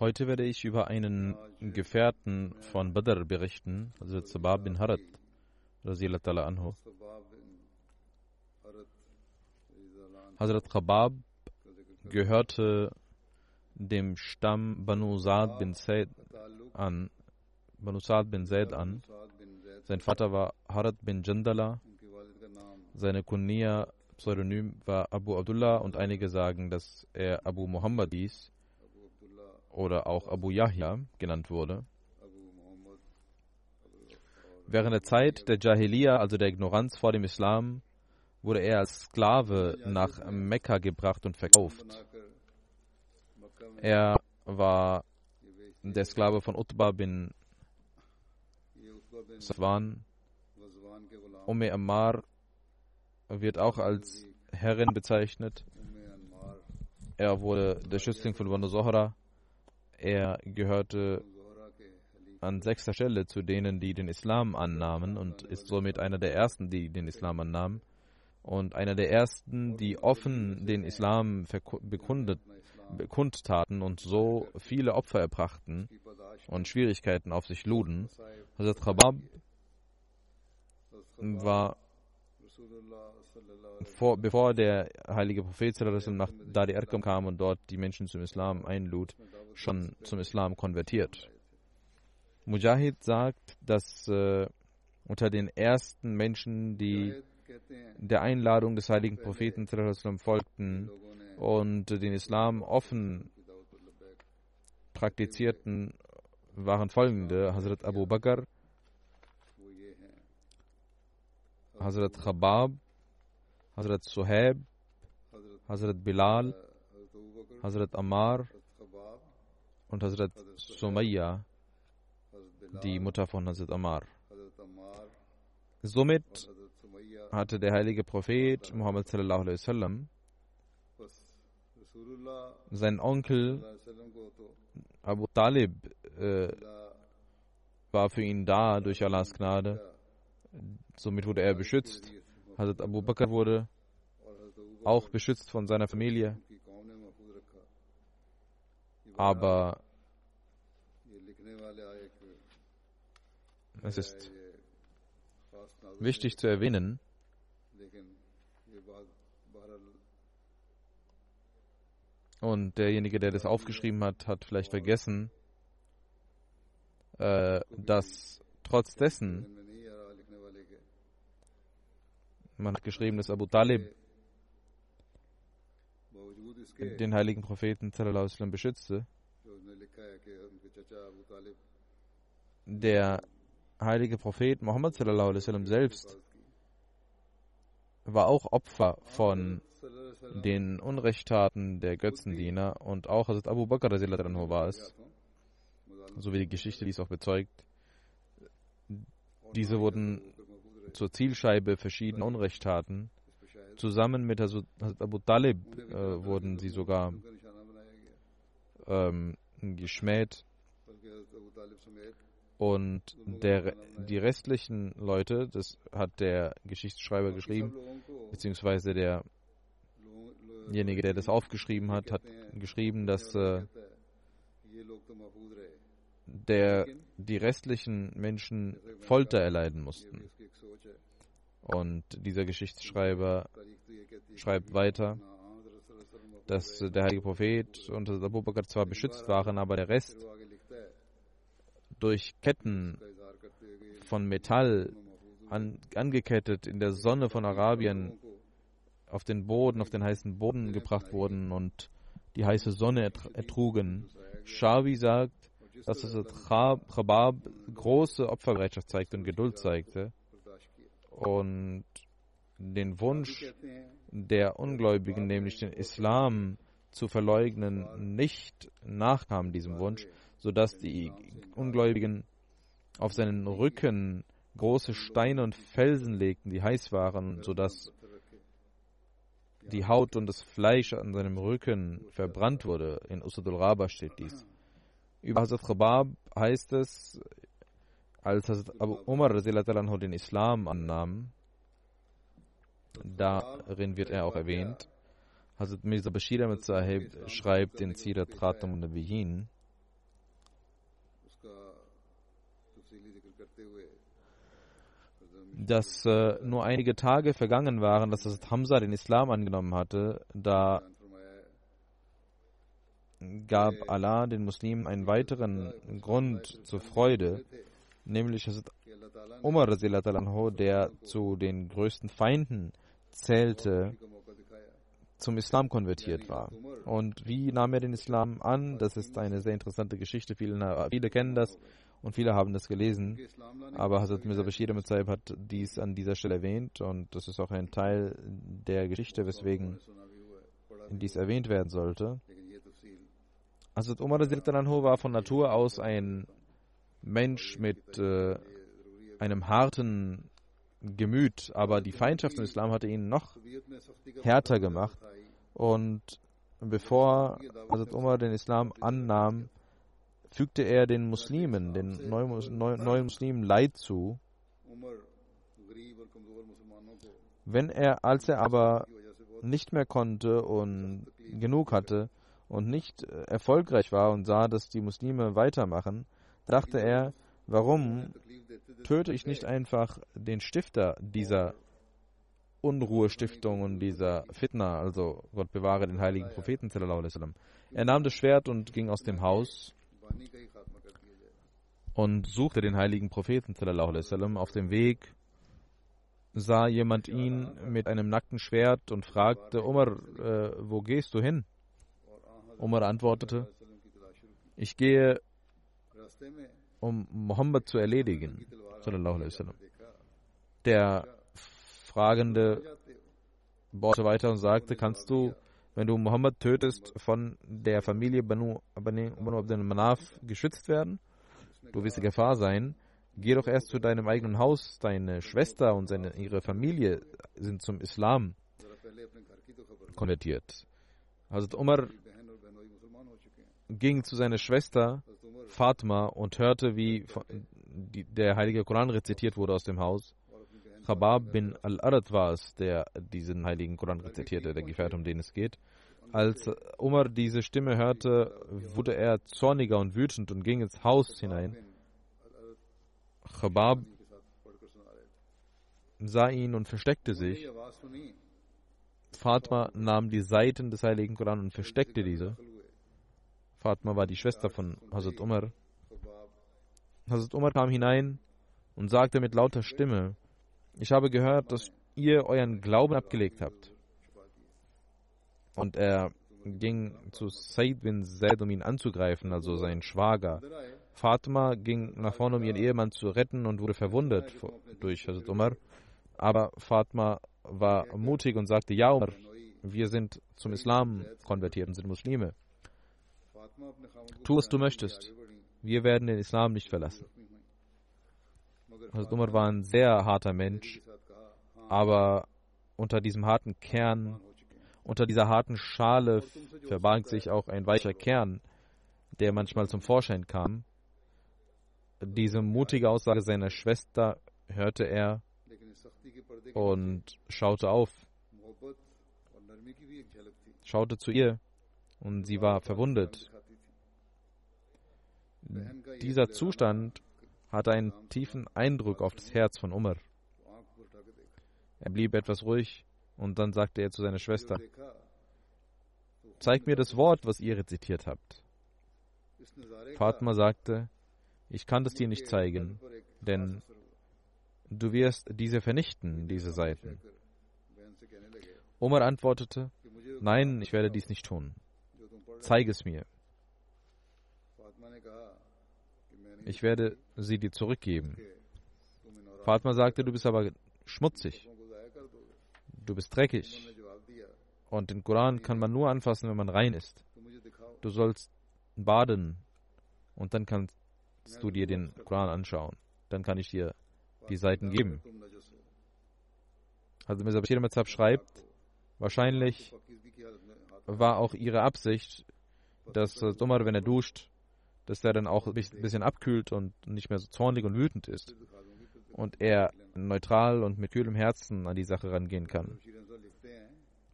Heute werde ich über einen Gefährten von Badr berichten, also Zabab bin Harat, anhu. Hazrat Khabab gehörte dem Stamm Banu Sa'd bin Zaid an, Banu Sa'd bin Zaid an. Sein Vater war Harat bin Jandala. Seine Kunia, Pseudonym war Abu Abdullah und einige sagen, dass er Abu Muhammad hieß oder auch Abu Yahya genannt wurde. Während der Zeit der Jahiliya, also der Ignoranz vor dem Islam, wurde er als Sklave nach Mekka gebracht und verkauft. Er war der Sklave von Utbah bin Safwan. Umme Ammar wird auch als Herrin bezeichnet. Er wurde der Schützling von Banu Zohra. Er gehörte an sechster Stelle zu denen, die den Islam annahmen und ist somit einer der ersten, die den Islam annahmen und einer der ersten, die offen den Islam bekundet, bekundtaten und so viele Opfer erbrachten und Schwierigkeiten auf sich luden. Hazrat Khabab war vor, bevor der heilige Prophet nach Dari Erkam kam und dort die Menschen zum Islam einlud, schon zum Islam konvertiert. Mujahid sagt, dass äh, unter den ersten Menschen, die der Einladung des heiligen Propheten folgten und den Islam offen praktizierten, waren folgende: Hazrat Abu Bakr, Hazrat Khabab, Hazrat Suhaib, Hazrat Bilal, Hazrat Ammar und Hazrat Sumayya, die Mutter von Hazrat Ammar. Somit hatte der heilige Prophet Muhammad sallallahu alaihi wasallam sein Onkel Abu Talib äh, war für ihn da durch Allahs Gnade. Somit wurde er beschützt. Hazrat Abu Bakr wurde auch beschützt von seiner Familie. Aber es ist wichtig zu erwähnen, und derjenige, der das aufgeschrieben hat, hat vielleicht vergessen, äh, dass trotz dessen, man hat geschrieben, dass Abu Talib den heiligen Propheten sallam, beschützte. Der heilige Prophet Muhammad sallam, selbst war auch Opfer von den Unrechttaten der Götzendiener und auch Hazrat Abu Bakr war es, so wie die Geschichte dies auch bezeugt. Diese wurden zur Zielscheibe verschiedener Unrechttaten. Zusammen mit Hazrat Abu Talib äh, wurden sie sogar ähm, geschmäht und der, die restlichen Leute, das hat der Geschichtsschreiber geschrieben, beziehungsweise derjenige, der das aufgeschrieben hat, hat geschrieben, dass äh, der, die restlichen Menschen Folter erleiden mussten. Und dieser Geschichtsschreiber schreibt weiter, dass der heilige Prophet und Abu Bakr zwar beschützt waren, aber der Rest durch Ketten von Metall an, angekettet in der Sonne von Arabien auf den Boden, auf den heißen Boden gebracht wurden und die heiße Sonne ertrugen. Shawi sagt, dass es Chabab große Opferbereitschaft zeigte und Geduld zeigte und den Wunsch der Ungläubigen, nämlich den Islam zu verleugnen, nicht nachkam diesem Wunsch, sodass die Ungläubigen auf seinen Rücken große Steine und Felsen legten, die heiß waren, sodass die Haut und das Fleisch an seinem Rücken verbrannt wurde. In Usadul Raba steht dies. Über Hazrat Khabab heißt es, als Hazrat Abu Umar den Islam annahm, darin wird er auch erwähnt, Hazrat Mirza Bashir Ahmed Sahib schreibt in Sirat Khatam und Nabiyin, dass äh, nur einige Tage vergangen waren, dass Hazrat Hamza den Islam angenommen hatte, da gab Allah den Muslimen einen weiteren Grund zur Freude, nämlich Hazrat Umar, der zu den größten Feinden zählte, zum Islam konvertiert war. Und wie nahm er den Islam an? Das ist eine sehr interessante Geschichte. Viele, viele kennen das und viele haben das gelesen. Aber Hazrat Mirza Bashir Mutsaib hat dies an dieser Stelle erwähnt und das ist auch ein Teil der Geschichte, weswegen dies erwähnt werden sollte. Hazrat Umar war von Natur aus ein Mensch mit äh, einem harten Gemüt, aber die Feindschaft zum Islam hatte ihn noch härter gemacht. Und bevor Hazrat Umar den Islam annahm, fügte er den Muslimen, den neuen, neuen Muslimen Leid zu. Wenn er, als er aber nicht mehr konnte und genug hatte und nicht erfolgreich war und sah, dass die Muslime weitermachen, dachte er, warum töte ich nicht einfach den Stifter dieser Unruhestiftung und dieser Fitna, also Gott bewahre den heiligen Propheten. Er nahm das Schwert und ging aus dem Haus und suchte den heiligen Propheten. Auf dem Weg sah jemand ihn mit einem nackten Schwert und fragte, Umar, äh, wo gehst du hin? Umar antwortete, ich gehe, um Mohammed zu erledigen. Der Fragende baute weiter und sagte, kannst du, wenn du Mohammed tötest, von der Familie Banu, Banu Abdel Manaf geschützt werden? Du wirst in Gefahr sein. Geh doch erst zu deinem eigenen Haus. Deine Schwester und seine, ihre Familie sind zum Islam konvertiert. Hazrat Umar ging zu seiner Schwester Fatma und hörte, wie der heilige Koran rezitiert wurde aus dem Haus. Khabab bin al-Arad war es, der diesen heiligen Koran rezitierte, der Gefährte, um den es geht. Als Umar diese Stimme hörte, wurde er zorniger und wütend und ging ins Haus hinein. Khabab sah ihn und versteckte sich. Fatma nahm die Seiten des heiligen Koran und versteckte diese. Fatma war die Schwester von Hazrat Umar. Hazrat Umar kam hinein und sagte mit lauter Stimme, ich habe gehört, dass ihr euren Glauben abgelegt habt. Und er ging zu Said bin Zaid, um ihn anzugreifen, also seinen Schwager. Fatima ging nach vorne, um ihren Ehemann zu retten und wurde verwundet durch Hazrat Umar. Aber Fatima war mutig und sagte, ja Umar, wir sind zum Islam konvertiert und sind Muslime. Tu, was du möchtest. Wir werden den Islam nicht verlassen. Hazrat Umar war ein sehr harter Mensch, aber unter diesem harten Kern, unter dieser harten Schale verbarg sich auch ein weicher Kern. der manchmal zum Vorschein kam. Diese mutige Aussage seiner Schwester hörte er und schaute auf, schaute zu ihr und sie war verwundet. Dieser Zustand hatte einen tiefen Eindruck auf das Herz von Umar. Er blieb etwas ruhig und dann sagte er zu seiner Schwester, Zeig mir das Wort, was ihr rezitiert habt. Fatma sagte, ich kann das dir nicht zeigen, denn du wirst diese vernichten, diese Seiten. Omar antwortete, nein, ich werde dies nicht tun. Zeig es mir. Ich werde sie dir zurückgeben. Fatma sagte, du bist aber schmutzig. Du bist dreckig. Und den Koran kann man nur anfassen, wenn man rein ist. Du sollst baden und dann kannst du dir den Koran anschauen. Dann kann ich dir die Seiten geben. Also Mr. Bashir schreibt, wahrscheinlich war auch ihre Absicht, dass Umar, wenn er duscht, dass er dann auch ein bisschen abkühlt und nicht mehr so zornig und wütend ist. Und er neutral und mit kühlem Herzen an die Sache rangehen kann.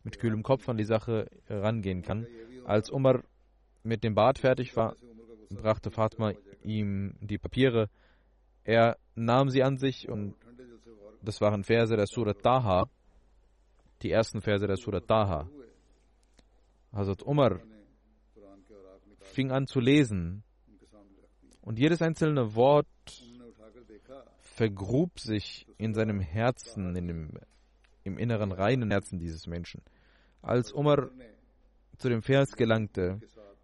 Mit kühlem Kopf an die Sache rangehen kann. Als Umar mit dem Bad fertig war, brachte Fatma ihm die Papiere. Er nahm sie an sich und das waren Verse der Surat Taha, die ersten Verse der Surat Taha. Hazrat Umar fing an zu lesen und jedes einzelne Wort vergrub sich in seinem Herzen, in dem, im inneren reinen Herzen dieses Menschen. Als Umar zu dem Vers gelangte,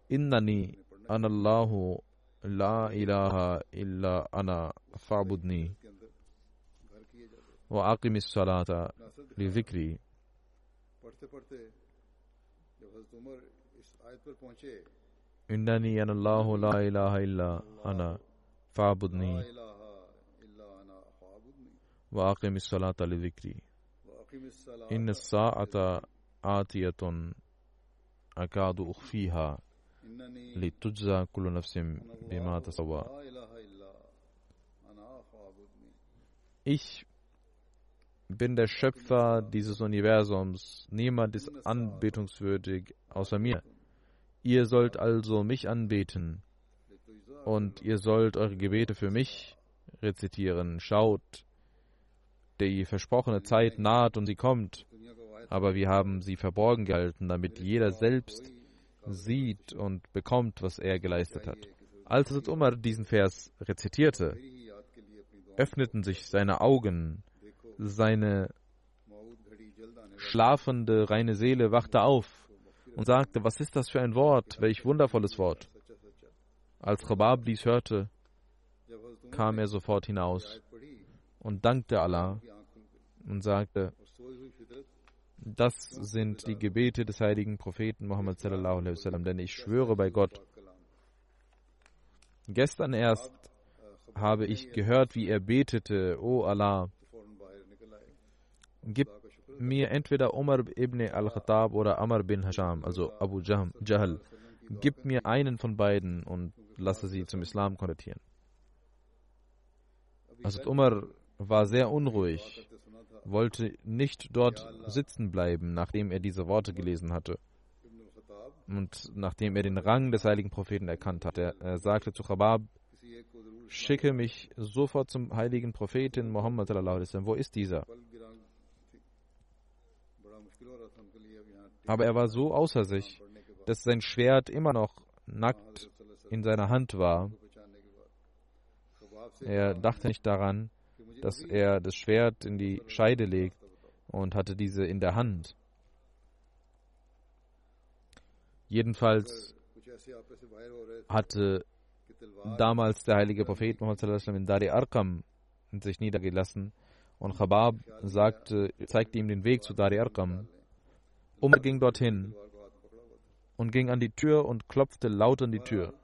Innani anallahu la ilaha illa ana fa'budni wa aqimis salata li dhikri. إنني أنا الله لا إله إلا أنا فاعبدني وأقم الصلاة لذكري إن الساعة آتية أكاد أخفيها لتجزى كل نفس بما تسوى Ich bin der Schöpfer dieses Universums. Niemand ist anbetungswürdig außer mir. Ihr sollt also mich anbeten und ihr sollt eure Gebete für mich rezitieren. Schaut, die versprochene Zeit naht und sie kommt, aber wir haben sie verborgen gehalten, damit jeder selbst sieht und bekommt, was er geleistet hat. Als Umar diesen Vers rezitierte, öffneten sich seine Augen, seine schlafende reine Seele wachte auf und sagte, was ist das für ein Wort, welch wundervolles Wort. Als Khabab dies hörte, kam er sofort hinaus und dankte Allah und sagte, das sind die Gebete des heiligen Propheten Muhammad sallallahu alaihi wasallam, denn ich schwöre bei Gott, gestern erst habe ich gehört, wie er betete, O Allah, gib mir entweder Umar ibn al-Khattab oder Amr bin Hasham, also Abu Jahl. Gib mir einen von beiden und lasse sie zum Islam konvertieren. Also Umar war sehr unruhig, wollte nicht dort sitzen bleiben, nachdem er diese Worte gelesen hatte. Und nachdem er den Rang des heiligen Propheten erkannt hatte, er sagte zu Chabab, schicke mich sofort zum heiligen Propheten Muhammad, wo ist dieser? Aber er war so außer sich, dass sein Schwert immer noch nackt in seiner Hand war. Er dachte nicht daran, dass er das Schwert in die Scheide legt und hatte diese in der Hand. Jedenfalls hatte damals der heilige Prophet Muhammad in Dari Arqam sich niedergelassen und Chabab sagte, zeigte ihm den Weg zu Dari Arqam. Umar ging dorthin und ging an die Tür und klopfte laut an die Tür.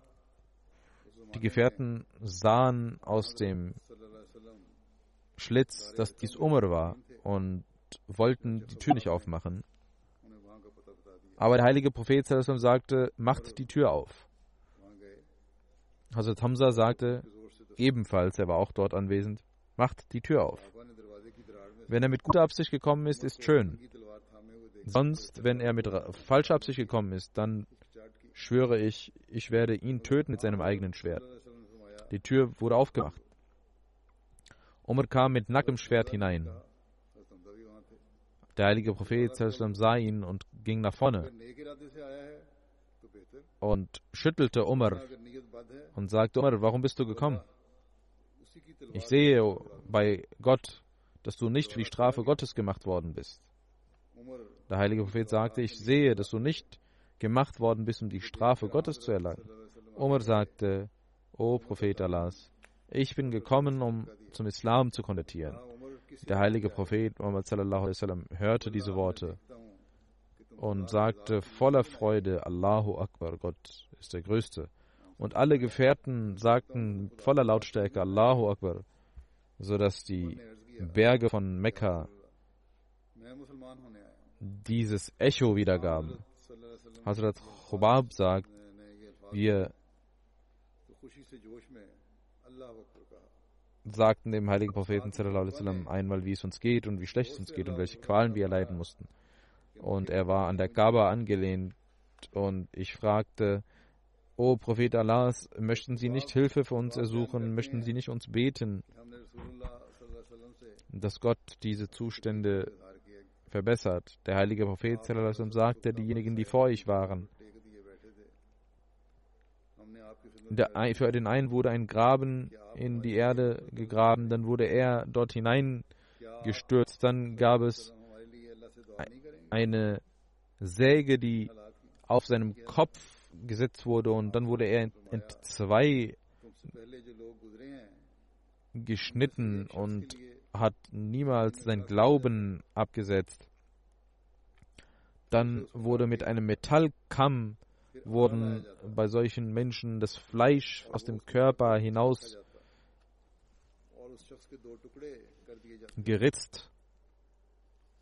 Die Gefährten sahen aus dem Schlitz, dass dies Umar war und wollten die Tür nicht aufmachen. Aber der heilige Prophet sagte, macht die Tür auf. Hazrat Hamza sagte ebenfalls, er war auch dort anwesend, macht die Tür auf. Wenn er mit guter Absicht gekommen ist, ist schön. Sonst, wenn er mit falscher Absicht gekommen ist, dann schwöre ich, ich werde ihn töten mit seinem eigenen Schwert. Die Tür wurde aufgemacht. Umar kam mit nacktem Schwert hinein. Der heilige Prophet sah ihn und ging nach vorne und schüttelte Umar und sagte, Umar, warum bist du gekommen? Ich sehe bei Gott, dass du nicht für die Strafe Gottes gemacht worden bist. Der heilige Prophet sagte, ich sehe, dass du nicht gemacht worden bist, um die Strafe Gottes zu erlangen. Umar sagte, O Prophet Allahs, ich bin gekommen, um zum Islam zu konvertieren. Der heilige Prophet Muhammad sallam, hörte diese Worte und sagte voller Freude, Allahu Akbar, Gott ist der Größte. Und alle Gefährten sagten voller Lautstärke, Allahu Akbar, sodass die Berge von Mekka dieses Echo wiedergaben. Hazrat Khubab sagt, wir sagten dem heiligen Propheten einmal, wie es uns geht und wie schlecht es uns geht und welche Qualen wir erleiden mussten. Und er war an der Kaaba angelehnt und ich fragte, O Prophet Allahs, möchten Sie nicht Hilfe für uns ersuchen? Möchten Sie nicht uns beten, dass Gott diese Zustände verbessert? Der heilige Prophet sagte, diejenigen, die vor euch waren, der, für den einen wurde ein Graben in die Erde gegraben, dann wurde er dort hineingestürzt, dann gab es eine Säge, die auf seinem Kopf gesetzt wurde und dann wurde er in, in zwei geschnitten und hat niemals sein Glauben abgesetzt. Dann wurde mit einem Metallkamm wurden bei solchen Menschen das Fleisch aus dem Körper hinaus geritzt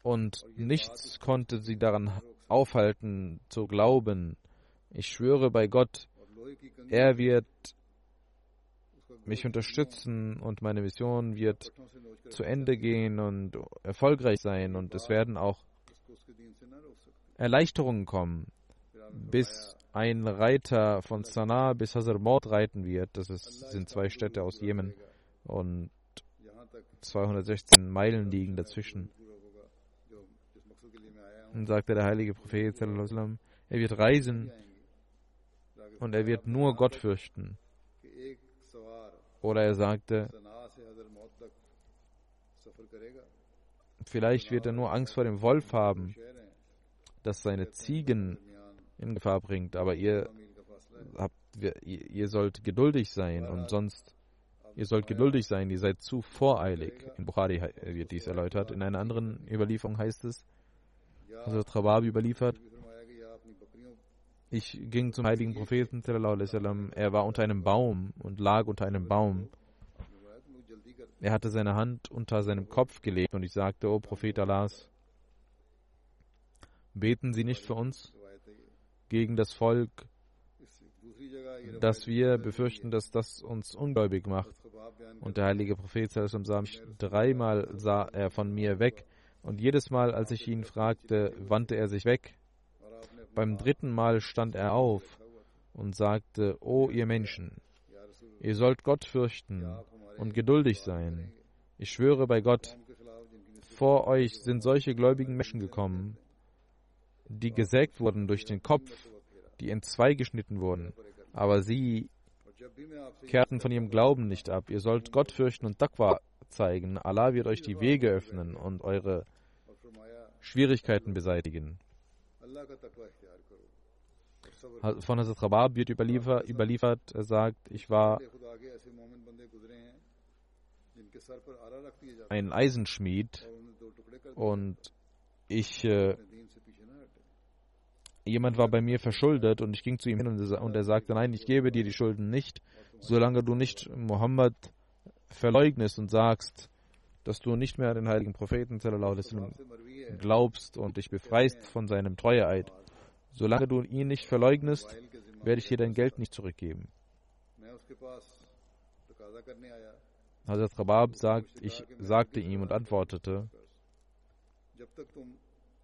und nichts konnte sie daran aufhalten zu glauben. Ich schwöre bei Gott, er wird mich unterstützen und meine Mission wird zu Ende gehen und erfolgreich sein und es werden auch Erleichterungen kommen, bis ein Reiter von Sanaa bis Hazarmord reiten wird. Das ist, sind zwei Städte aus Jemen und 216 Meilen liegen dazwischen. Und sagte der heilige Prophet, er wird reisen und er wird nur Gott fürchten. Oder er sagte, vielleicht wird er nur Angst vor dem Wolf haben, dass seine Ziegen in Gefahr bringt. Aber ihr, habt, ihr sollt geduldig sein und sonst, ihr sollt geduldig sein, ihr seid zu voreilig. In Bukhari wird dies erläutert. In einer anderen Überlieferung heißt es, also Trababi überliefert, ich ging zum heiligen Propheten, er war unter einem Baum und lag unter einem Baum. Er hatte seine Hand unter seinem Kopf gelegt und ich sagte, O Prophet Allahs, beten Sie nicht für uns gegen das Volk, dass wir befürchten, dass das uns ungläubig macht. Und der heilige Prophet sah mich dreimal sah er von mir weg und jedes Mal, als ich ihn fragte, wandte er sich weg. Beim dritten Mal stand er auf und sagte, O ihr Menschen, ihr sollt Gott fürchten und geduldig sein. Ich schwöre bei Gott, vor euch sind solche gläubigen Menschen gekommen, die gesägt wurden durch den Kopf, die in zwei geschnitten wurden, aber sie kehrten von ihrem Glauben nicht ab. Ihr sollt Gott fürchten und Taqwa zeigen. Allah wird euch die Wege öffnen und eure Schwierigkeiten beseitigen. Von Hazrat Rabab wird überliefert, überliefert, er sagt, ich war ein Eisenschmied und ich äh, jemand war bei mir verschuldet und ich ging zu ihm hin und er sagte, nein, ich gebe dir die Schulden nicht, solange du nicht Mohammed verleugnest und sagst, dass du nicht mehr den heiligen Propheten glaubst und dich befreist von seinem Treueeid. Solange du ihn nicht verleugnest, werde ich dir dein Geld nicht zurückgeben. Hazrat Rabab sagt, ich sagte ihm und antwortete,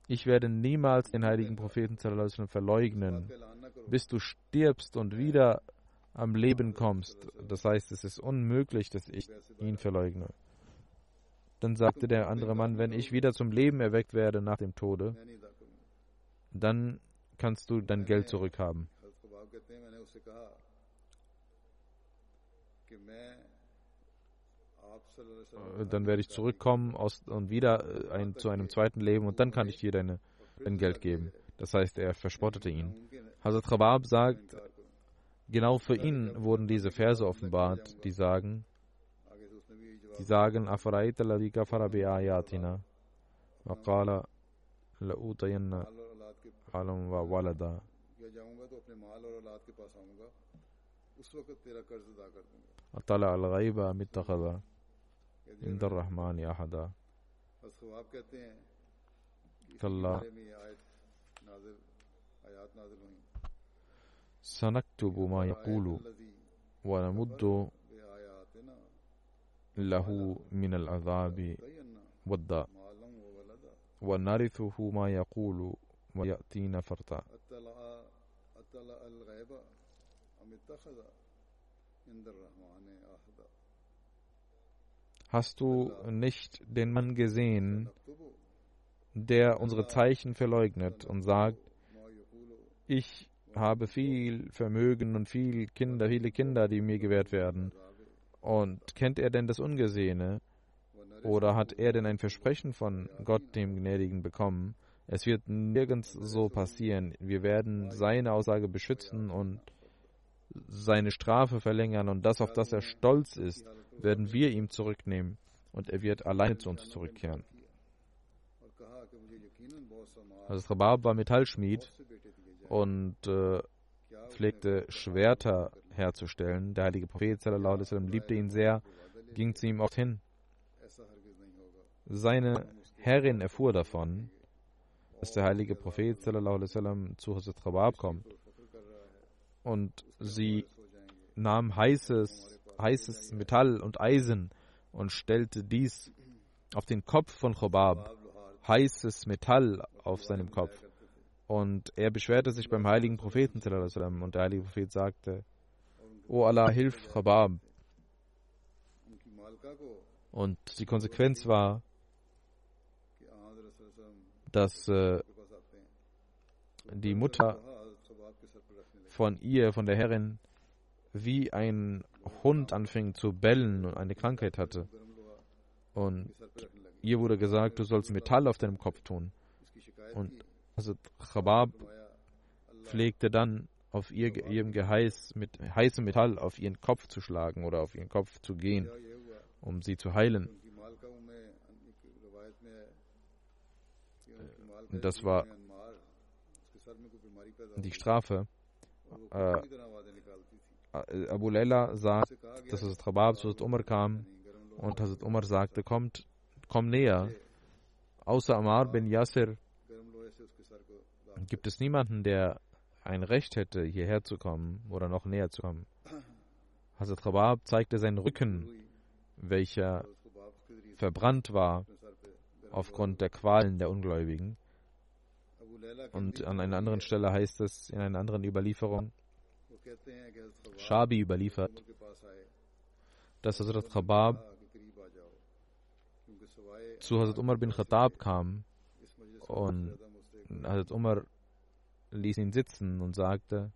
ich werde niemals den heiligen Propheten verleugnen, bis du stirbst und wieder am Leben kommst. Das heißt, es ist unmöglich, dass ich ihn verleugne. Dann sagte der andere Mann, wenn ich wieder zum Leben erweckt werde nach dem Tode, dann kannst du dein Geld zurückhaben. Dann werde ich zurückkommen aus, und wieder äh, ein, zu einem zweiten Leben und dann kann ich dir deine, dein Geld geben. Das heißt, er verspottete ihn. Hazrat Rabab sagt, genau für ihn wurden diese Verse offenbart, die sagen, Die sagen, Afraita ladi kafara bi ayatina. وقال لأوتين حالا وولدا. أطلع الغيب أم اتخذ عند الرحمن أحدا؟ كلا. سنكتب ما يقول ونمد له من العذاب والداء ونرثه ما يقول ويأتينا فرطا Hast du nicht den Mann gesehen, der unsere Zeichen verleugnet und sagt, ich habe viel Vermögen und viel Kinder, viele Kinder, die mir gewährt werden. Und kennt er denn das Ungesehene? Oder hat er denn ein Versprechen von Gott, dem Gnädigen, bekommen? Es wird nirgends so passieren. Wir werden seine Aussage beschützen und seine Strafe verlängern und das, auf das er stolz ist, werden wir ihm zurücknehmen und er wird alleine zu uns zurückkehren. Also Rabab war Metallschmied und äh, pflegte Schwerter herzustellen. Der heilige Prophet sallam, liebte ihn sehr, ging zu ihm oft hin. Seine Herrin erfuhr davon, dass der heilige Prophet sallam, zu Hazrat Rabab kommt. Und sie nahm heißes, heißes Metall und Eisen und stellte dies auf den Kopf von Chobab, heißes Metall auf seinem Kopf. Und er beschwerte sich beim heiligen Propheten und der heilige Prophet sagte, O Allah, hilf Chabab. Und die Konsequenz war, dass äh, die Mutter von ihr, von der Herrin, wie ein Hund anfing zu bellen und eine Krankheit hatte. Und ihr wurde gesagt, du sollst Metall auf deinem Kopf tun. Und also Chabab pflegte dann auf ihr, ihrem Geheiß mit heißem Metall auf ihren Kopf zu schlagen oder auf ihren Kopf zu gehen, um sie zu heilen. Das war die Strafe. Äh, Abu Layla sagt, dass Hazrat Rabab zu Hazrat Umar kam und Hazrat Umar sagte, kommt, komm näher. Außer Amar bin Yasser. Gibt es niemanden, der ein Recht hätte, hierher zu kommen oder noch näher zu kommen. Hazrat Rabab zeigte seinen Rücken, welcher verbrannt war aufgrund der Qualen der Ungläubigen. Und an einer anderen Stelle heißt es in einer anderen Überlieferung, Shabi überliefert, dass Hazrat Rabab zu Hazrat Umar bin Khattab kam und Hazrat Umar ließ ihn sitzen und sagte,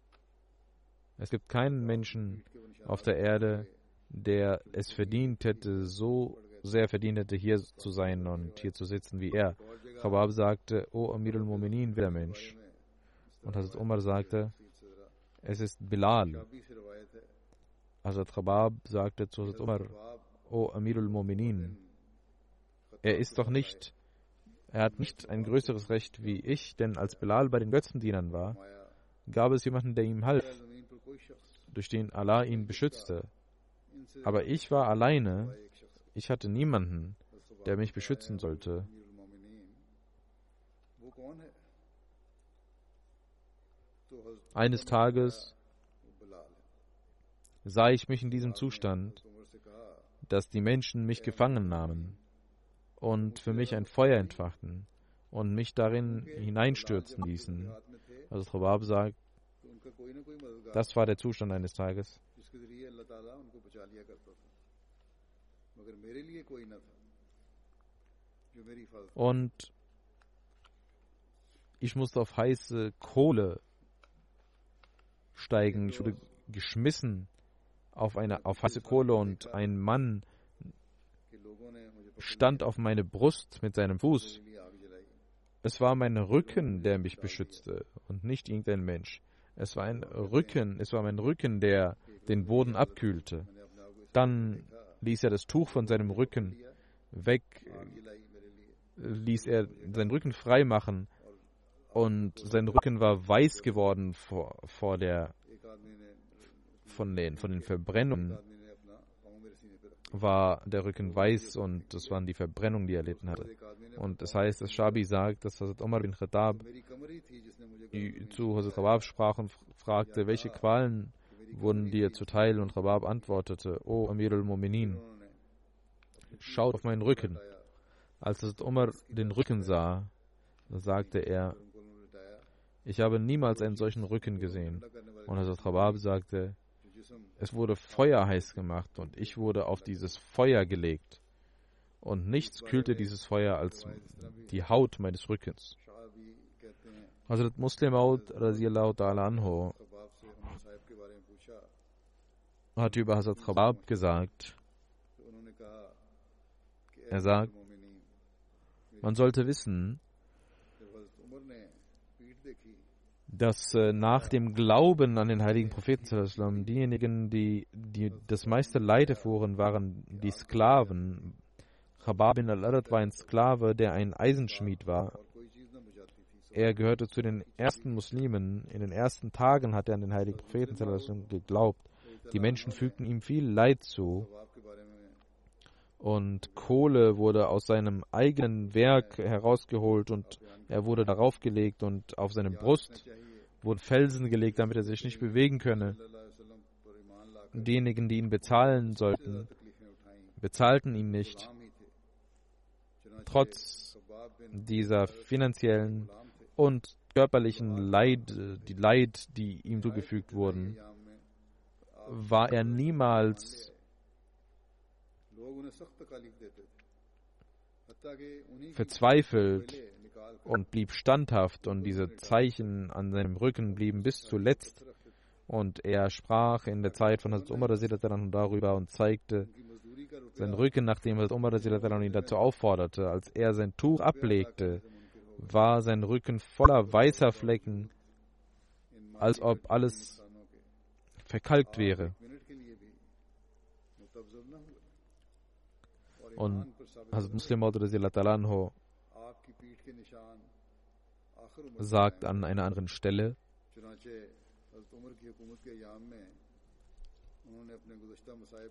es gibt keinen Menschen auf der Erde, der es verdient hätte, so sehr verdient hätte, hier zu sein und hier zu sitzen wie er. Khabab sagte, O Amir al-Mu'minin, wer Mensch? Und Hazrat Umar sagte, es ist Bilal. Hazrat Khabab sagte zu Hazrat Umar, O Amir al-Mu'minin, er ist doch nicht er hat nicht ein größeres Recht wie ich, denn als Bilal bei den Götzendienern war, gab es jemanden, der ihm half, durch den Allah ihn beschützte. Aber ich war alleine, ich hatte niemanden, der mich beschützen sollte. Eines Tages sah ich mich in diesem Zustand, dass die Menschen mich gefangen nahmen und für mich ein Feuer entfachten und mich darin hineinstürzen ließen. Also Rabab sagt, das war der Zustand eines Tages. Und ich musste auf heiße Kohle steigen. Ich wurde geschmissen auf, eine, auf heiße Kohle und ein Mann stand auf meine Brust mit seinem Fuß. Es war mein Rücken, der mich beschützte und nicht irgendein Mensch. Es war ein Rücken, es war mein Rücken, der den Boden abkühlte. Dann ließ er das Tuch von seinem Rücken weg, ließ er seinen Rücken frei machen und sein Rücken war weiß geworden vor, vor der von den, von den Verbrennungen war der Rücken weiß und das waren die Verbrennungen, die er erlitten hatte. Und das heißt, dass Shabi sagt, dass Hazrat Omar bin Khattab zu Hazrat Rabab sprach und fragte, welche Qualen wurden dir zuteil und Rabab antwortete, O Amir al-Mu'minin, schaut auf meinen Rücken. Als Hazrat Omar den Rücken sah, sagte er, ich habe niemals einen solchen Rücken gesehen. Und Hazrat Rabab sagte, es wurde feuerheiß gemacht und ich wurde auf dieses Feuer gelegt. Und nichts kühlte dieses Feuer als die Haut meines Rückens. Hazrat Muslim Aud anho hat über Hazrat Khabab gesagt, er sagt, man sollte wissen, dass äh, nach dem Glauben an den heiligen Propheten diejenigen, die, die das meiste Leid erfuhren, waren die Sklaven. Chabab bin al-Arad war ein Sklave, der ein Eisenschmied war. Er gehörte zu den ersten Muslimen. In den ersten Tagen hat er an den heiligen Propheten geglaubt. Die Menschen fügten ihm viel Leid zu. Und Kohle wurde aus seinem eigenen Werk herausgeholt und er wurde darauf gelegt und auf seine Brust wurden Felsen gelegt, damit er sich nicht bewegen könne. Diejenigen, die ihn bezahlen sollten, bezahlten ihn nicht. Trotz dieser finanziellen und körperlichen Leid, die Leid, die ihm zugefügt wurden, war er niemals verzweifelt und blieb standhaft und diese Zeichen an seinem Rücken blieben bis zuletzt. Und er sprach in der Zeit von Hazrat Umar darüber und zeigte seinen Rücken, nachdem Hazrat Umar ihn dazu aufforderte. Als er sein Tuch ablegte, war sein Rücken voller weißer Flecken, als ob alles verkalkt wäre. Und Hazrat Muslim sagt an einer anderen Stelle,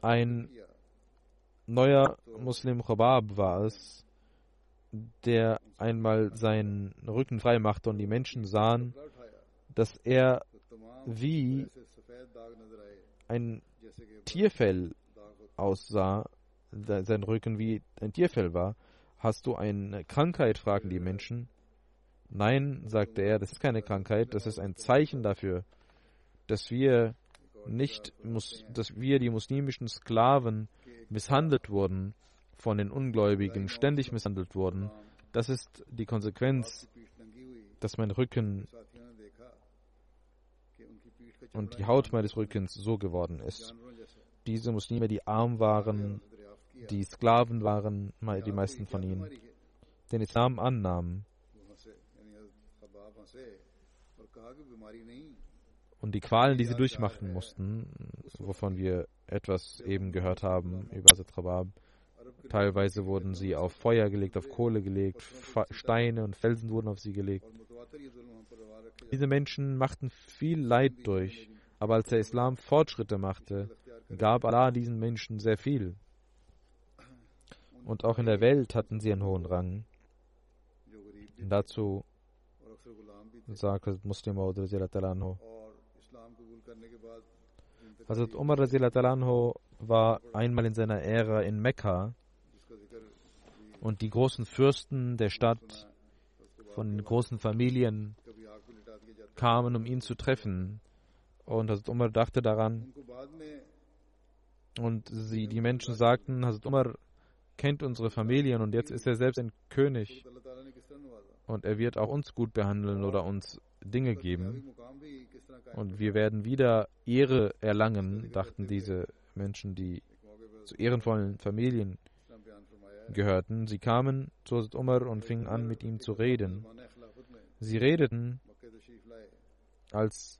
ein neuer Muslim Khabab war es, der einmal seinen Rücken frei machte und die Menschen sahen, dass er wie ein Tierfell aussah, sein Rücken wie ein Tierfell war. Hast du eine Krankheit? fragen die Menschen. Nein, sagte er, das ist keine Krankheit, das ist ein Zeichen dafür, dass wir nicht, dass wir die muslimischen Sklaven misshandelt wurden, von den Ungläubigen ständig misshandelt wurden. Das ist die Konsequenz, dass mein Rücken und die Haut meines Rückens so geworden ist. Diese Muslime, die arm waren, die Sklaven waren, die meisten von ihnen, den Islam annahmen. Und die Qualen, die sie durchmachen mussten, wovon wir etwas eben gehört haben über Satrabab, teilweise wurden sie auf Feuer gelegt, auf Kohle gelegt, Steine und Felsen wurden auf sie gelegt. Diese Menschen machten viel Leid durch, aber als der Islam Fortschritte machte, gab Allah diesen Menschen sehr viel. Und auch in der Welt hatten sie einen hohen Rang. Dazu sagt Muslim Hazrat Umar war einmal in seiner Ära in Mekka und die großen Fürsten der Stadt von den großen Familien kamen, um ihn zu treffen. Und Hazrat Umar dachte daran. Und sie, die Menschen sagten, Hazrat Umar kennt unsere Familien und jetzt ist er selbst ein König. Und er wird auch uns gut behandeln oder uns Dinge geben. Und wir werden wieder Ehre erlangen, dachten diese Menschen, die zu ehrenvollen Familien gehörten. Sie kamen zu Hazrat Umar und fingen an, mit ihm zu reden. Sie redeten, als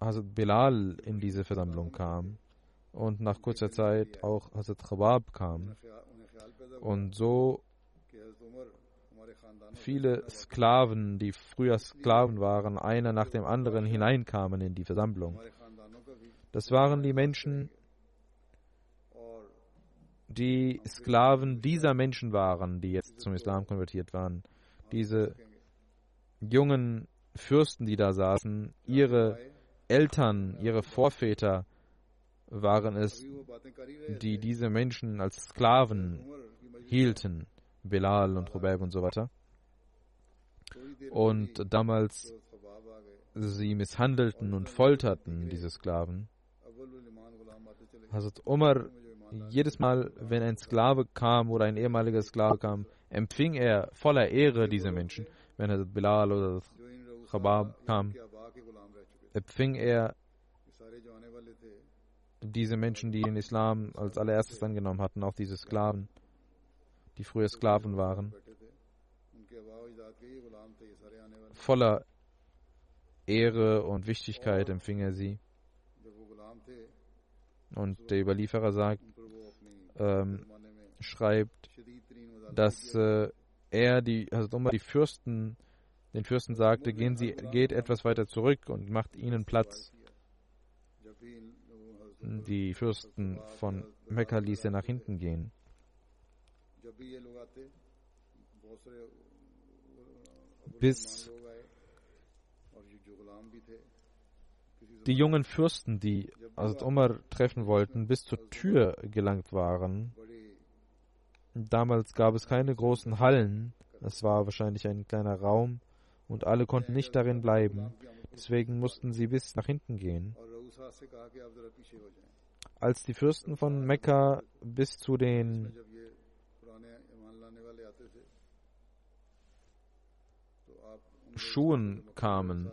Hazrat Bilal in diese Versammlung kam und nach kurzer Zeit auch Hazrat Khabab kam. Und so viele Sklaven, die früher Sklaven waren, einer nach dem anderen hineinkamen in die Versammlung. Das waren die Menschen, die Sklaven dieser Menschen waren, die jetzt zum Islam konvertiert waren. Diese jungen Fürsten, die da saßen, ihre Eltern, ihre Vorväter waren es, die diese Menschen als Sklaven hielten, Bilal und Rubaib und so weiter. Und damals sie misshandelten und folterten, diese Sklaven. Hazrat Umar jedes Mal, wenn ein Sklave kam oder ein ehemaliger Sklave kam, empfing er voller Ehre diese Menschen. Wenn er Bilal oder Khabab kam, empfing er diese Menschen, die den Islam als allererstes angenommen hatten, auch diese Sklaven, die früher Sklaven waren. Voller Ehre und Wichtigkeit empfing er sie. Und der Überlieferer sagt, ähm, schreibt, dass äh, er die, also Umar die Fürsten, den Fürsten sagte, gehen Sie, geht etwas weiter zurück und macht ihnen Platz. Die Fürsten von Mekka ließ er nach hinten gehen. Bis die jungen Fürsten, die Hazrat Umar treffen wollten, bis zur Tür gelangt waren. Damals gab es keine großen Hallen, es war wahrscheinlich ein kleiner Raum und alle konnten nicht darin bleiben. Deswegen mussten sie bis nach hinten gehen. Als die Fürsten von Mekka bis zu den Schuhen kamen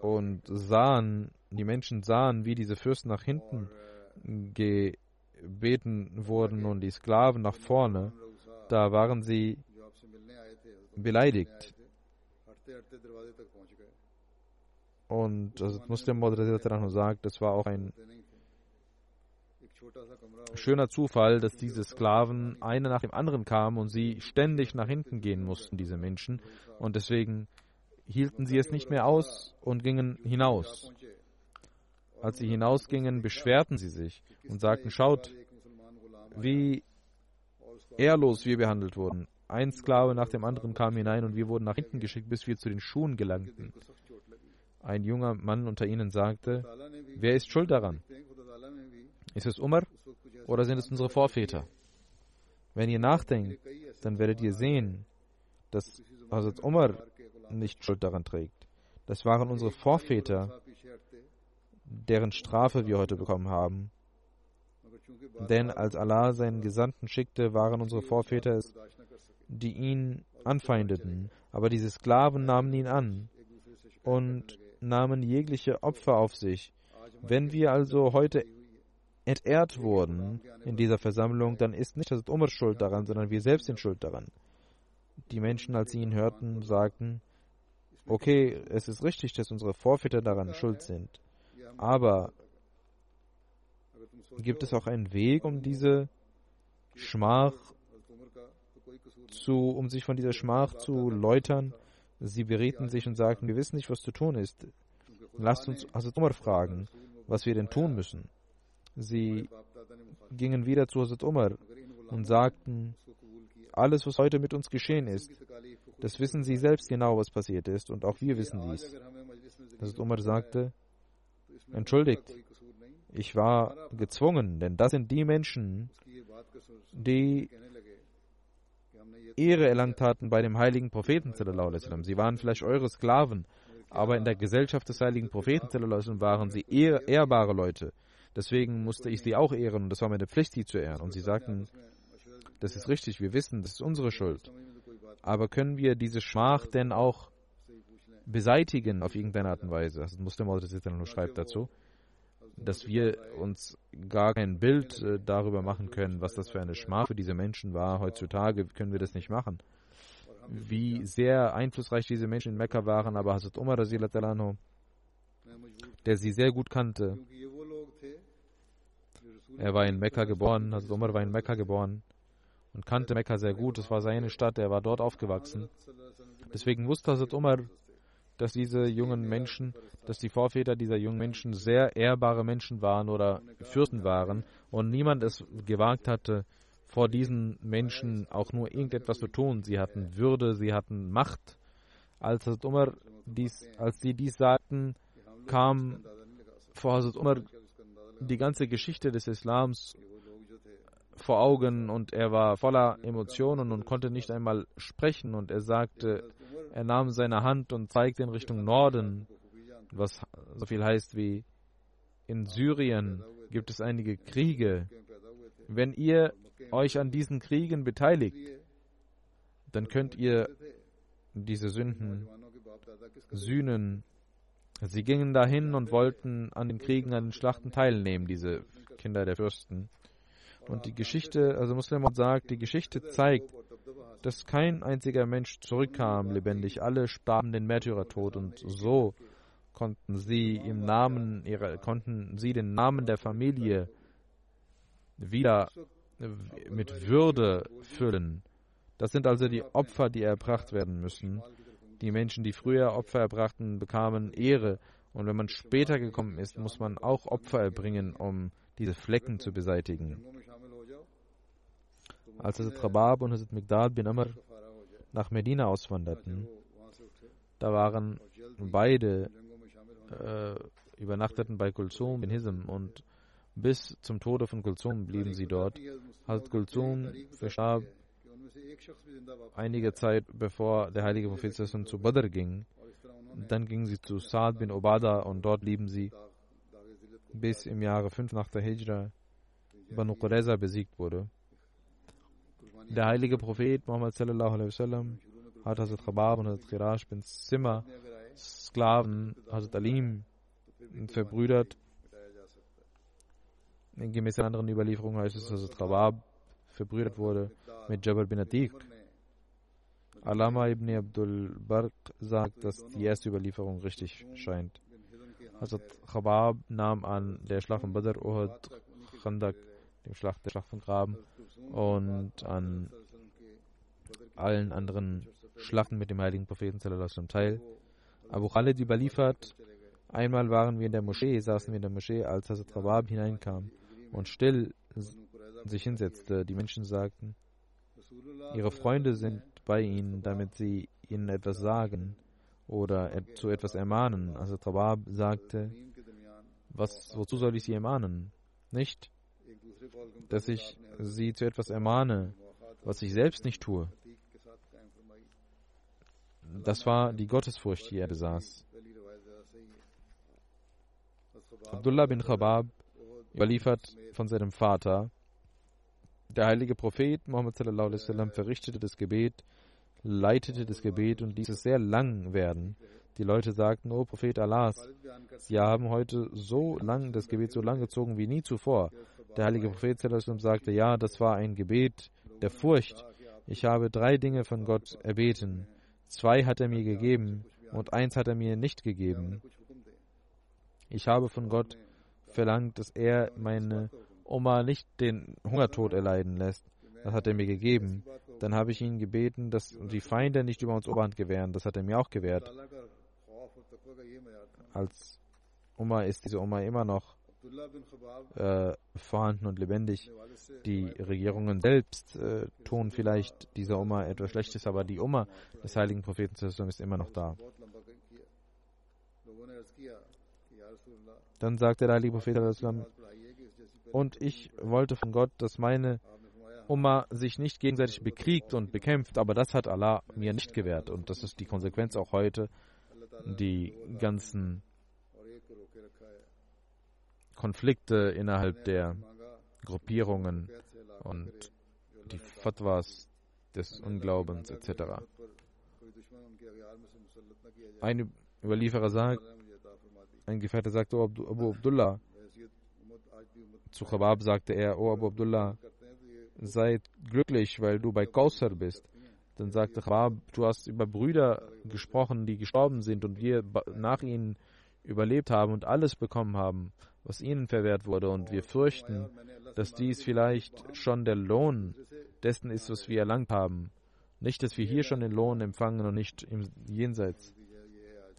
und sahen, die Menschen sahen, wie diese Fürsten nach hinten gebeten wurden und die Sklaven nach vorne, da waren sie beleidigt. Und also Muslim Maud sagt, das war auch ein schöner Zufall, dass diese Sklaven einer nach dem anderen kamen und sie ständig nach hinten gehen mussten, diese Menschen. Und deswegen hielten sie es nicht mehr aus und gingen hinaus. Als sie hinausgingen, beschwerten sie sich und sagten, schaut, wie ehrlos wir behandelt wurden. Ein Sklave nach dem anderen kam hinein und wir wurden nach hinten geschickt, bis wir zu den Schuhen gelangten. Ein junger Mann unter ihnen sagte, wer ist schuld daran? Ist es Umar oder sind es unsere Vorväter? Wenn ihr nachdenkt, dann werdet ihr sehen, dass Hazrat Umar nicht Schuld daran trägt. Das waren unsere Vorväter, deren Strafe wir heute bekommen haben. Denn als Allah seinen Gesandten schickte, waren unsere Vorväter es, die ihn anfeindeten. Aber diese Sklaven nahmen ihn an und nahmen jegliche Opfer auf sich. Wenn wir also heute entehrt wurden in dieser Versammlung, dann ist nicht das Umar schuld daran, sondern wir selbst sind schuld daran. Die Menschen, als sie ihn hörten, sagten, okay, es ist richtig, dass unsere Vorväter daran schuld sind, aber gibt es auch einen Weg, um diese Schmach zu, um sich von dieser Schmach zu läutern? Sie berieten sich und sagten, wir wissen nicht, was zu tun ist. Lasst uns Hazrat Umar fragen, was wir denn tun müssen. Sie gingen wieder zu Hazrat Umar und sagten, alles, was heute mit uns geschehen ist, das wissen Sie selbst genau, was passiert ist, und auch wir wissen dies. Hazrat Umar sagte, entschuldigt. Ich war gezwungen, denn das sind die Menschen, die Ehre erlangt hatten bei dem heiligen Propheten. Sie waren vielleicht eure Sklaven, aber in der Gesellschaft des heiligen Propheten waren sie ehr ehrbare Leute. Deswegen musste ich sie auch ehren und das war meine Pflicht, sie zu ehren. Und sie sagten, das ist richtig, wir wissen, das ist unsere Schuld. Aber können wir diese Schmach denn auch beseitigen auf irgendeine Art und Weise? Also Muslim schreibt dazu, dass wir uns gar kein Bild äh, darüber machen können, was das für eine Schmach für diese Menschen war. Heutzutage können wir das nicht machen. Wie sehr einflussreich diese Menschen in Mekka waren, aber Hazrat Umar, der sie sehr gut kannte, er war in Mekka geboren, Hazrat Umar war in Mekka geboren und kannte Mekka sehr gut. Es war seine Stadt, er war dort aufgewachsen. Deswegen wusste Hazrat Umar, dass diese jungen Menschen, dass die Vorväter dieser jungen Menschen sehr ehrbare Menschen waren oder Fürsten waren und niemand es gewagt hatte, vor diesen Menschen auch nur irgendetwas zu tun. Sie hatten Würde, sie hatten Macht. Als Hazrat Umar dies, als sie dies sagten, kam vor Hazrat Umar die ganze Geschichte des Islams vor Augen und er war voller Emotionen und konnte nicht einmal sprechen und er sagte, er nahm seine Hand und zeigte in Richtung Norden, was so viel heißt wie in Syrien gibt es einige Kriege. Wenn ihr euch an diesen Kriegen beteiligt, dann könnt ihr diese Sünden sühnen. Sie gingen dahin und wollten an den Kriegen, an den Schlachten teilnehmen, diese Kinder der Fürsten. Und die Geschichte, also Muslim sagt, die Geschichte zeigt, dass kein einziger Mensch zurückkam lebendig. Alle starben den Märtyrertod und so konnten sie im Namen ihrer, konnten sie den Namen der Familie wieder mit Würde füllen. Das sind also die Opfer, die erbracht werden müssen. Die Menschen, die früher Opfer erbrachten, bekamen Ehre. Und wenn man später gekommen ist, muss man auch Opfer erbringen, um diese Flecken zu beseitigen. Als Hazrat Rabab und Hazrat Migdad bin Amr nach Medina auswanderten, da waren beide äh, übernachteten bei Kulzum in Hism und bis zum Tode von Kulzum blieben sie dort. Hazrat Kulzum verstarb einige Zeit bevor der heilige Prophet zu Badr ging. Dann gingen sie zu Saad bin Obada und dort blieben sie bis im Jahre 5 nach der Hijra Banu Qurayza besiegt wurde. Der heilige Prophet Muhammad sallallahu alaihi wasallam hat Hazrat Khabab und Hazrat Khirash bin Zimmer Sklaven Hazrat Alim verbrüdert. Gemäß anderen Überlieferungen heißt es, dass Hazrat Khabab verbrüdert wurde mit Jabal bin Atiq. Alama ibn Abdul Barq sagt, dass die erste Überlieferung richtig scheint. Hazrat Khabab nahm an der Schlacht von Badr, Uhud, Khandak, dem Schlacht der Schlacht von Graben und an allen anderen Schlachten mit dem heiligen Propheten teil. Abu Khalid überliefert, einmal waren wir in der Moschee, saßen wir in der Moschee, als Hazrat Rabab hineinkam und still sich hinsetzte. Die Menschen sagten, ihre Freunde sind bei ihnen, damit sie ihnen etwas sagen oder zu etwas ermahnen. Also Rabab sagte, was, wozu soll ich sie ermahnen? Nicht, dass ich sie zu etwas ermahne, was ich selbst nicht tue. Das war die Gottesfurcht, die er besaß. Abdullah bin Khabab überliefert von seinem Vater, der heilige Prophet sallam, verrichtete das Gebet, leitete das Gebet und ließ es sehr lang werden. Die Leute sagten, O Prophet Allahs, Sie haben heute so lang das Gebet so lang gezogen wie nie zuvor. Der heilige Prophet sagte, ja, das war ein Gebet der Furcht. Ich habe drei Dinge von Gott erbeten. Zwei hat er mir gegeben und eins hat er mir nicht gegeben. Ich habe von Gott verlangt, dass er meine Oma nicht den Hungertod erleiden lässt. Das hat er mir gegeben. Dann habe ich ihn gebeten, dass die Feinde nicht über uns Oberhand gewähren. Das hat er mir auch gewährt. Als Oma ist diese Oma immer noch äh, vorhanden und lebendig. Die Regierungen selbst äh, tun vielleicht dieser Oma etwas Schlechtes, aber die Oma des heiligen Propheten ist immer noch da. Dann sagte der heilige Prophet, und ich wollte von Gott, dass meine Umma sich nicht gegenseitig bekriegt und bekämpft, aber das hat Allah mir nicht gewährt. Und das ist die Konsequenz auch heute. Die ganzen Konflikte innerhalb der Gruppierungen und die Fatwas des Unglaubens etc. Ein Überlieferer sagt, ein Gefährte sagte, oh Abu Abdullah, zu Khabab sagte er, oh Abu Abdullah, sei glücklich, weil du bei Kausar bist. Dann sagte Khabab, du hast über Brüder gesprochen, die gestorben sind und wir nach ihnen überlebt haben und alles bekommen haben, was ihnen verwehrt wurde. Und wir fürchten, dass dies vielleicht schon der Lohn dessen ist, was wir erlangt haben. Nicht, dass wir hier schon den Lohn empfangen und nicht im Jenseits.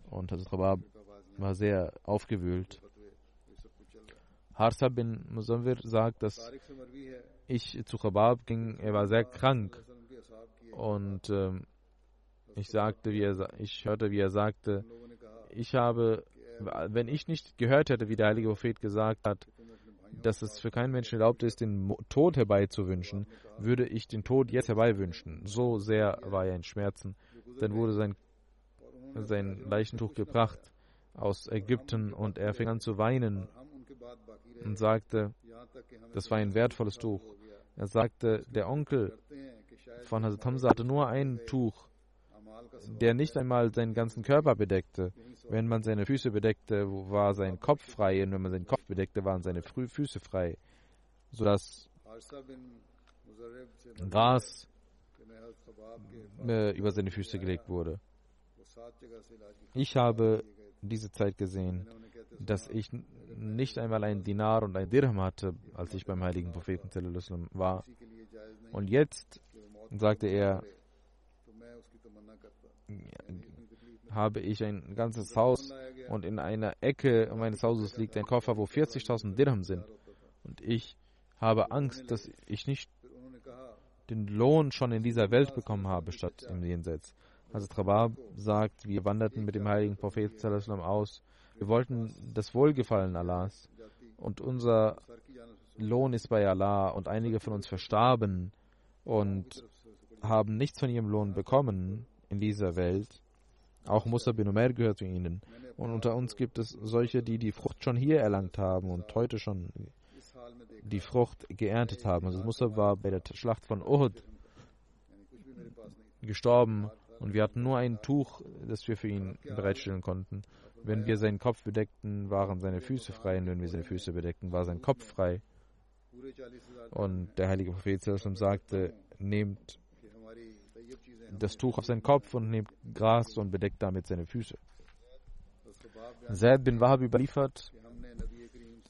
Und Hazrat Khabab war sehr aufgewühlt. Harsa bin Musawir sagt, dass ich zu Khabab ging, er war sehr krank. Und ähm, ich sagte, wie er, ich hörte, wie er sagte, ich habe, wenn ich nicht gehört hätte, wie der heilige Prophet gesagt hat, dass es für keinen Menschen erlaubt ist, den Tod herbeizuwünschen, würde ich den Tod jetzt herbeiwünschen. So sehr war er in Schmerzen. Dann wurde sein, sein Leichentuch gebracht aus Ägypten und er fing an zu weinen und sagte, das war ein wertvolles Tuch. Er sagte, der Onkel von Hazrat Hamza hatte nur ein Tuch, der nicht einmal seinen ganzen Körper bedeckte. Wenn man seine Füße bedeckte, war sein Kopf frei, und wenn man seinen Kopf bedeckte, waren seine Füße frei, sodass Gras äh, über seine Füße gelegt wurde. Ich habe diese Zeit gesehen, dass ich nicht einmal einen Dinar und ein Dirham hatte, als ich beim heiligen Propheten war. Und jetzt, sagte er, habe ich ein ganzes Haus und in einer Ecke meines Hauses liegt ein Koffer, wo 40.000 Dirham sind. Und ich habe Angst, dass ich nicht den Lohn schon in dieser Welt bekommen habe, statt im Jenseits. Also Trabab sagt, wir wanderten mit dem heiligen Propheten aus. Wir wollten das Wohlgefallen Allahs. Und unser Lohn ist bei Allah. Und einige von uns verstarben und haben nichts von ihrem Lohn bekommen in dieser Welt. Auch Musa bin Umair gehört zu ihnen. Und unter uns gibt es solche, die die Frucht schon hier erlangt haben und heute schon die Frucht geerntet haben. Also Musa war bei der Schlacht von Uhud gestorben und wir hatten nur ein Tuch, das wir für ihn bereitstellen konnten. Wenn wir seinen Kopf bedeckten, waren seine Füße frei und wenn wir seine Füße bedeckten, war sein Kopf frei. Und der heilige Prophet sagte, nehmt das Tuch auf seinen Kopf und nehmt Gras und bedeckt damit seine Füße. Zaid bin Wahab überliefert,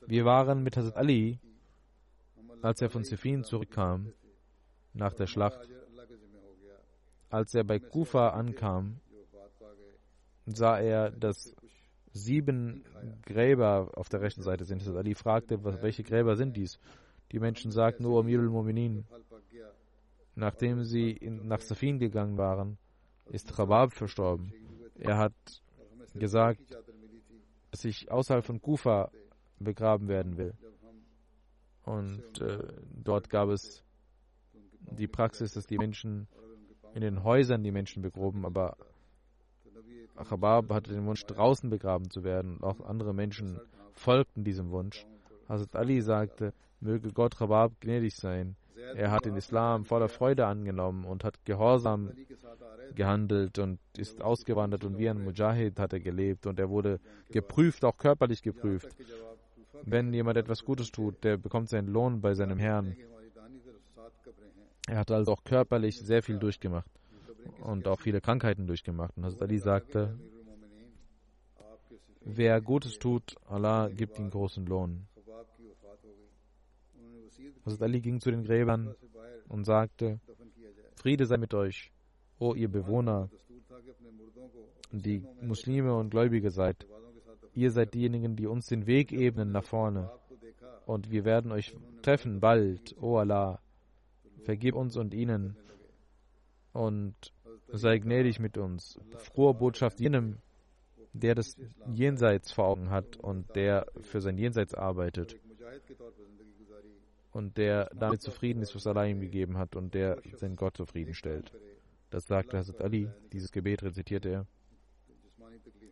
wir waren mit Hazrat Ali, als er von Sifin zurückkam, nach der Schlacht, als er bei Kufa ankam, sah er, dass sieben Gräber auf der rechten Seite sind. Ali fragte, welche Gräber sind dies? Die Menschen sagten, nur Amirul Mu'minin. Nachdem sie in, nach Safin gegangen waren, ist Khabab verstorben. Er hat gesagt, dass ich außerhalb von Kufa begraben werden will. Und äh, dort gab es die Praxis, dass die Menschen in den Häusern die Menschen begruben, aber Chabab hatte den Wunsch, draußen begraben zu werden und auch andere Menschen folgten diesem Wunsch. Hazrat Ali sagte, möge Gott Chabab gnädig sein. Er hat den Islam voller Freude angenommen und hat gehorsam gehandelt und ist ausgewandert und wie ein Mujahid hat er gelebt und er wurde geprüft, auch körperlich geprüft. Wenn jemand etwas Gutes tut, der bekommt seinen Lohn bei seinem Herrn. Er hat also auch körperlich sehr viel durchgemacht und auch viele Krankheiten durchgemacht. Und Hazrat Ali sagte, wer Gutes tut, Allah gibt ihm großen Lohn. Hazrat Ali ging zu den Gräbern und sagte, Friede sei mit euch, o ihr Bewohner, die Muslime und Gläubige seid. Ihr seid diejenigen, die uns den Weg ebnen nach vorne. Und wir werden euch treffen bald, o Allah. Vergib uns und ihnen und sei gnädig mit uns. Frohe Botschaft jenem, der das Jenseits vor Augen hat und der für sein Jenseits arbeitet und der damit zufrieden ist, was Allah ihm gegeben hat und der seinen Gott zufrieden stellt. Das sagte Hazrat Ali, dieses Gebet rezitierte er.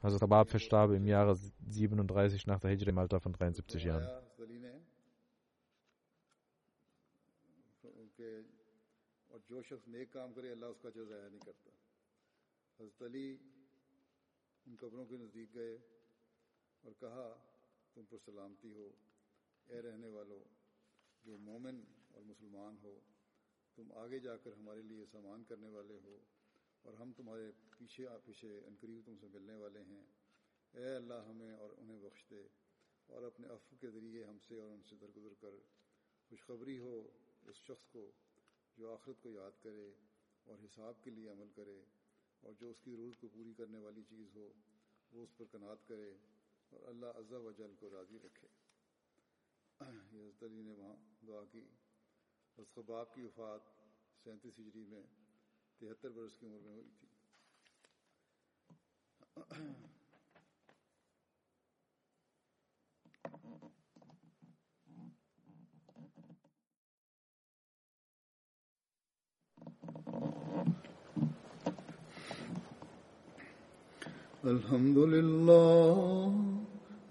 Hazrat Abab verstarb im Jahre 37 nach der Hijra im Alter von 73 Jahren. جو شخص نیک کام کرے اللہ اس کا جو ضائع نہیں کرتا حضرت علی ان قبروں کے نزدیک گئے اور کہا تم پر سلامتی ہو اے رہنے والوں جو مومن اور مسلمان ہو، تم آگے جا کر ہمارے لیے سامان کرنے والے ہو، اور ہم تمہارے پیچھے پیچھے انقریب تم سے ملنے والے ہیں۔ اے اللہ ہمیں اور انہیں بخش دے، اور اپنے عفو کے ذریعے ہم سے اور ان سے درگزر کر۔ خوشخبری ہو اس شخص کو جو آخرت کو یاد کرے اور حساب کے لیے عمل کرے، اور جو اس کی ضرورت کو پوری کرنے والی چیز ہو، وہ اس پر کنات کرے، اور اللہ عزا و جل کو راضی رکھے۔ حضرت علی نے وہاں دعا کی۔ اس خباب کی وفات سینتیس ہجری میں تہتر برس کی عمر میں ہوئی تھی۔ الحمد للہ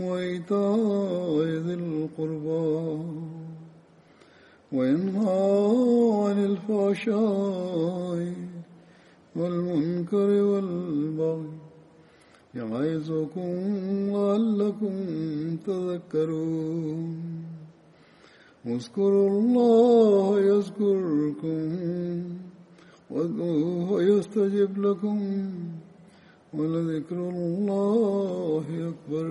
وإيتاء ذي القربى وينهى عن الفحشاء والمنكر والبغي يعظكم لعلكم تذكرون. اذكروا الله يذكركم وادعوه يستجب لكم ولذكر الله أكبر.